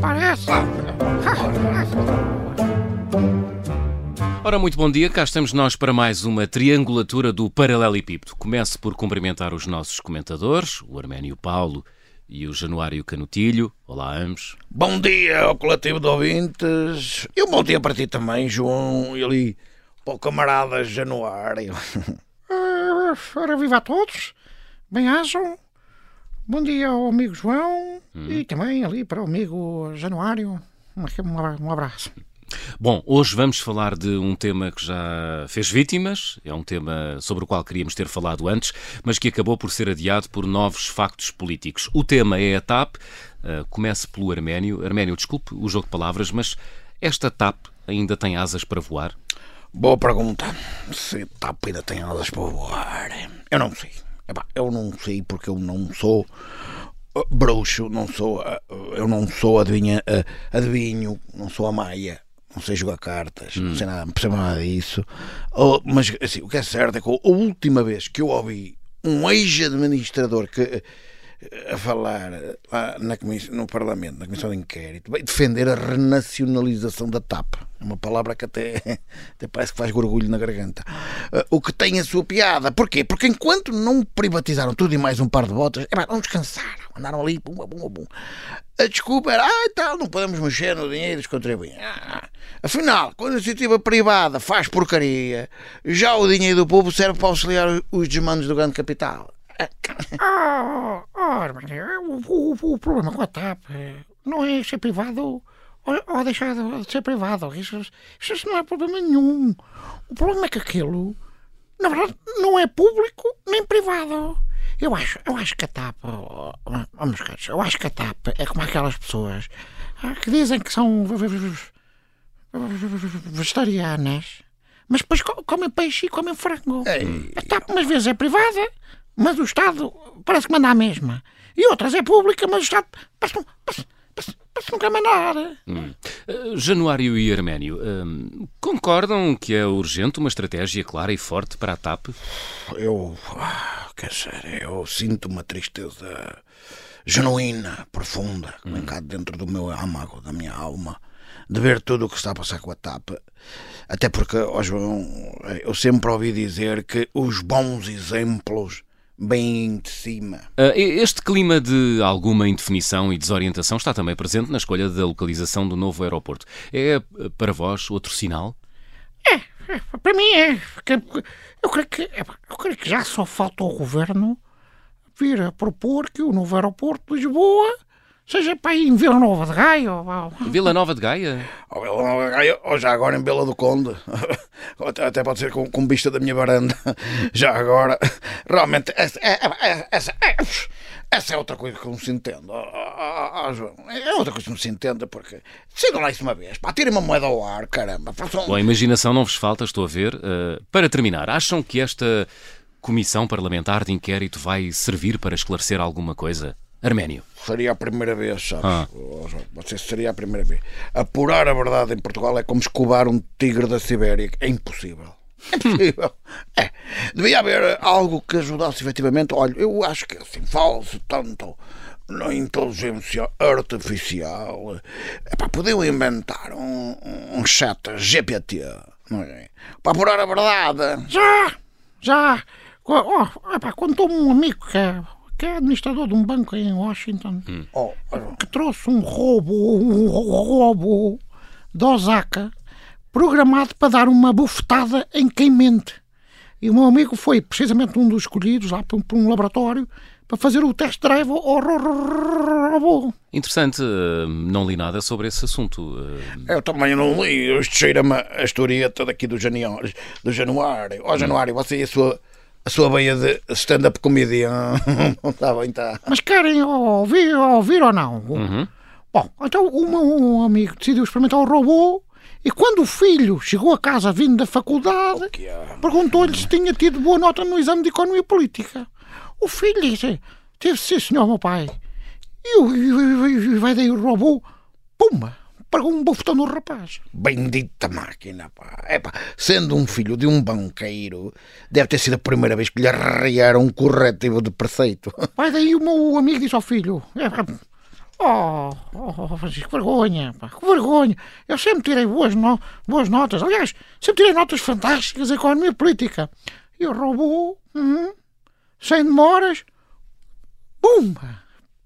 parece. Ora, muito bom dia, cá estamos nós para mais uma triangulatura do Paralelepípedo. Começo por cumprimentar os nossos comentadores, o Arménio Paulo e o Januário Canutilho. Olá, ambos. Bom dia ao coletivo de ouvintes. E um bom dia para ti também, João, e ali para o camarada Januário. Uh, ora, viva a todos. Bem-ajam. Bom dia ao amigo João e também ali para o amigo Januário. Um, um abraço. Bom, hoje vamos falar de um tema que já fez vítimas, é um tema sobre o qual queríamos ter falado antes, mas que acabou por ser adiado por novos factos políticos. O tema é a TAP, uh, comece pelo Arménio. Arménio, desculpe o jogo de palavras, mas esta TAP ainda tem asas para voar? Boa pergunta. Se TAP ainda tem asas para voar. Eu não sei. Epá, eu não sei porque eu não sou uh, bruxo, não sou, uh, eu não sou adivinha, uh, adivinho, não sou a Maia não sei jogar cartas, hum. não sei nada, não percebo nada disso. Oh, mas assim, o que é certo é que a última vez que eu ouvi um ex-administrador que a falar lá na comissão, no Parlamento, na Comissão de Inquérito, vai defender a renacionalização da TAP. É uma palavra que até, até parece que faz gorgulho na garganta. Uh, o que tem a sua piada. Porquê? Porque enquanto não privatizaram tudo e mais um par de botas, é, não descansaram. Andaram ali, pum, pum, pum. A desculpa era, ah, tal, não podemos mexer no dinheiro dos contribuintes. Ah, afinal, quando a iniciativa privada faz porcaria, já o dinheiro do povo serve para auxiliar os desmandos do grande capital. Oh, oh, o, o, o, problema com a TAP não é ser privado ou, ou deixar de ser privado. Isso, isso não é problema nenhum. O problema é que aquilo, na verdade, não é público nem privado. Eu acho, eu acho que a TAP, oh, oh, eu acho que a TAP é como aquelas pessoas que dizem que são vegetarianas, mas depois comem peixe e comem frango. Ei. A TAP umas vezes é privada mas o Estado parece que manda a mesma. E outras é pública, mas o Estado parece, parece, parece, parece que não quer mandar. Hum. Uh, Januário e Arménio, uh, concordam que é urgente uma estratégia clara e forte para a TAP? Eu, ah, quer dizer, eu sinto uma tristeza genuína, profunda, que vem cá dentro do meu âmago, da minha alma, de ver tudo o que está a passar com a TAP. Até porque, oh João, eu sempre ouvi dizer que os bons exemplos bem de cima. Ah, este clima de alguma indefinição e desorientação está também presente na escolha da localização do novo aeroporto. É para vós outro sinal? É, é para mim é. Eu creio, que, eu creio que já só falta o governo vir a propor que o novo aeroporto de Lisboa seja para ir em Vila Nova de Gaia. Ou... Vila Nova de Gaia? Ou Vila Nova de Gaia, ou já agora em Bela do Conde. Até pode ser com, com vista da minha varanda. Já agora. Realmente, essa, é, é, essa, é, essa é outra coisa que não se entende. Oh, João, é outra coisa que não se entende, porque sigam lá isso uma vez. Pá, tirem uma moeda ao ar, caramba. Façam... Bom, a imaginação não vos falta, estou a ver. Uh, para terminar, acham que esta comissão parlamentar de inquérito vai servir para esclarecer alguma coisa? Arménio. Seria a primeira vez, sabes? Ah. Você seria a primeira vez. Apurar a verdade em Portugal é como escovar um tigre da Sibéria. É impossível. É impossível. é. Devia haver algo que ajudasse efetivamente. Olha, eu acho que assim, falso tanto na inteligência artificial. É para podiam inventar um, um chat GPT, não é? Para apurar a verdade. Já! Já! Oh, epá, contou-me um amigo que é que é administrador de um banco em Washington, hum. Oh, que trouxe um robô, um robô de Osaka, programado para dar uma bufetada em quem mente. E o meu amigo foi precisamente um dos escolhidos lá por um laboratório para fazer o test drive ao robô. Interessante, eh, não li nada sobre esse assunto. Eh. Eu também não li, isto cheira-me a historieta daqui do Januário. Do Januário. Ó oh, Januário, você e a sua a sua veia de stand-up comedian. está bem, está. Mas querem ouvir, ouvir ou não? Uhum. Bom, então o meu amigo decidiu experimentar o robô e quando o filho chegou a casa vindo da faculdade, perguntou-lhe se tinha tido boa nota no exame de economia política. O filho disse: Teve sim, senhor, meu pai. E, e, e vai daí o robô, pumba, pagou um bufetão no rapaz. Bendita máquina, pá. É pá, sendo um filho de um banqueiro, deve ter sido a primeira vez que lhe arreiaram um corretivo de preceito. Vai daí o meu amigo disse ao filho: é, Oh, oh, Francisco, que vergonha, pá, que vergonha. Eu sempre tirei boas, no, boas notas. Aliás, sempre tirei notas fantásticas em economia política. E o robô, hum, sem demoras,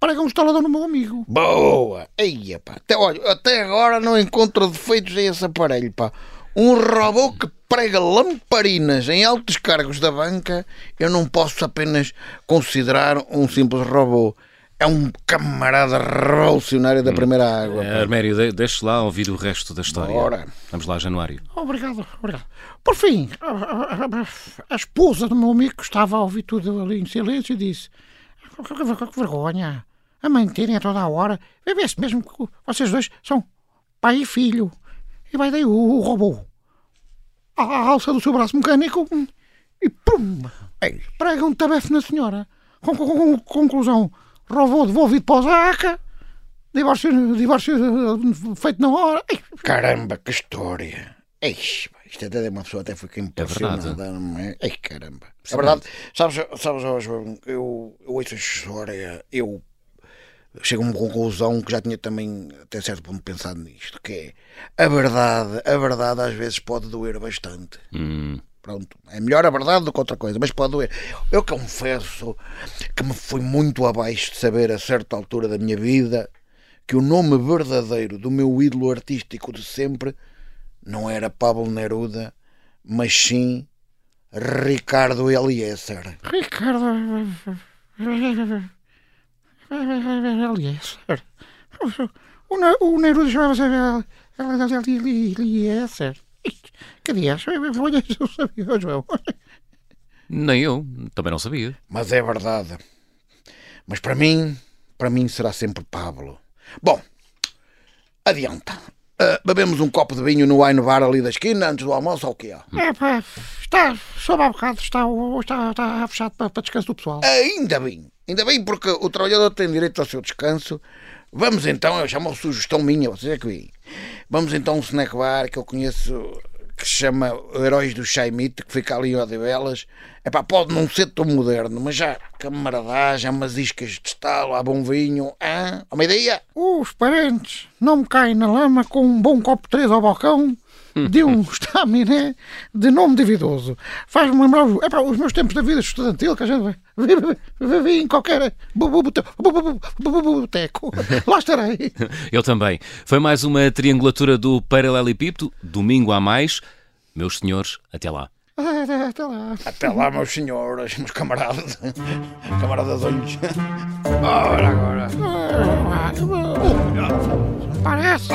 pumba, prega um instalador no meu amigo. Boa! Eia, pá. Até, olha, até agora não encontro defeitos a esse aparelho, pá. Um robô que prega lamparinas em altos cargos da banca, eu não posso apenas considerar um simples robô é um camarada revolucionário da primeira água. É, Armério, de, deixe lá ouvir o resto da história. Bora. Vamos lá, Januário. Obrigado, obrigado. Por fim, a, esposa do meu amigo estava a ouvir tudo ali em silêncio e disse: Que, que, que vergonha, a mentirem a toda a hora. Vê-se mesmo que vocês dois são pai e filho. E vai daí o, o robô. A, a alça do seu braço mecânico e pum! Prega um tabefe na senhora. Com, com, com, conclusão robô devolvido para o Zaca, divórcio, divórcio eh, feito na hora. Caramba, que história! Eixe, isto até uma pessoa até fica impressionada, é não é? Ei, caramba. Sim. É verdade, sabes, sabes eu, eu ouço a história, eu chego a uma conclusão que já tinha também até certo ponto pensado nisto, que é a verdade, a verdade às vezes pode doer bastante. Hum. Pronto, é melhor a verdade do que outra coisa, mas pode doer. Eu confesso que me fui muito abaixo de saber a certa altura da minha vida que o nome verdadeiro do meu ídolo artístico de sempre não era Pablo Neruda, mas sim Ricardo Eliezer. Ricardo Eliezer. O Neruda chamava-se Eliezer. Que dias? Olha, eu sabia, João. Nem eu, também não sabia. Mas é verdade. Mas para mim, para mim será sempre Pablo. Bom, adianta. Uh, bebemos um copo de vinho no wine bar ali da esquina antes do almoço ou o quê? É, pá, está, sob há bocado, está, está, está fechado para, para descanso do pessoal. Ainda bem, ainda bem porque o trabalhador tem direito ao seu descanso. Vamos então, eu chamo a sugestão minha, vocês é que vêm. Vamos então a um snack bar que eu conheço que se chama Heróis do Chaimite, que fica ali em Odivelas. É pá, pode não ser tão moderno, mas já camaradagem, umas iscas de estalo, há bom vinho. Ah, uma ideia? Os parentes não me caem na lama com um bom copo de três ao balcão de um estaminé de nome dividoso. Faz-me lembrar é pá, os meus tempos da vida estudantil, que a gente vive em qualquer boteco. Lá estarei. Eu também. Foi mais uma triangulatura do Paralelepípedo, domingo a mais. Meus senhores, até lá. Até lá. Até lá, meus senhores, meus camaradas. Camaradazões. Ora, agora. Parece.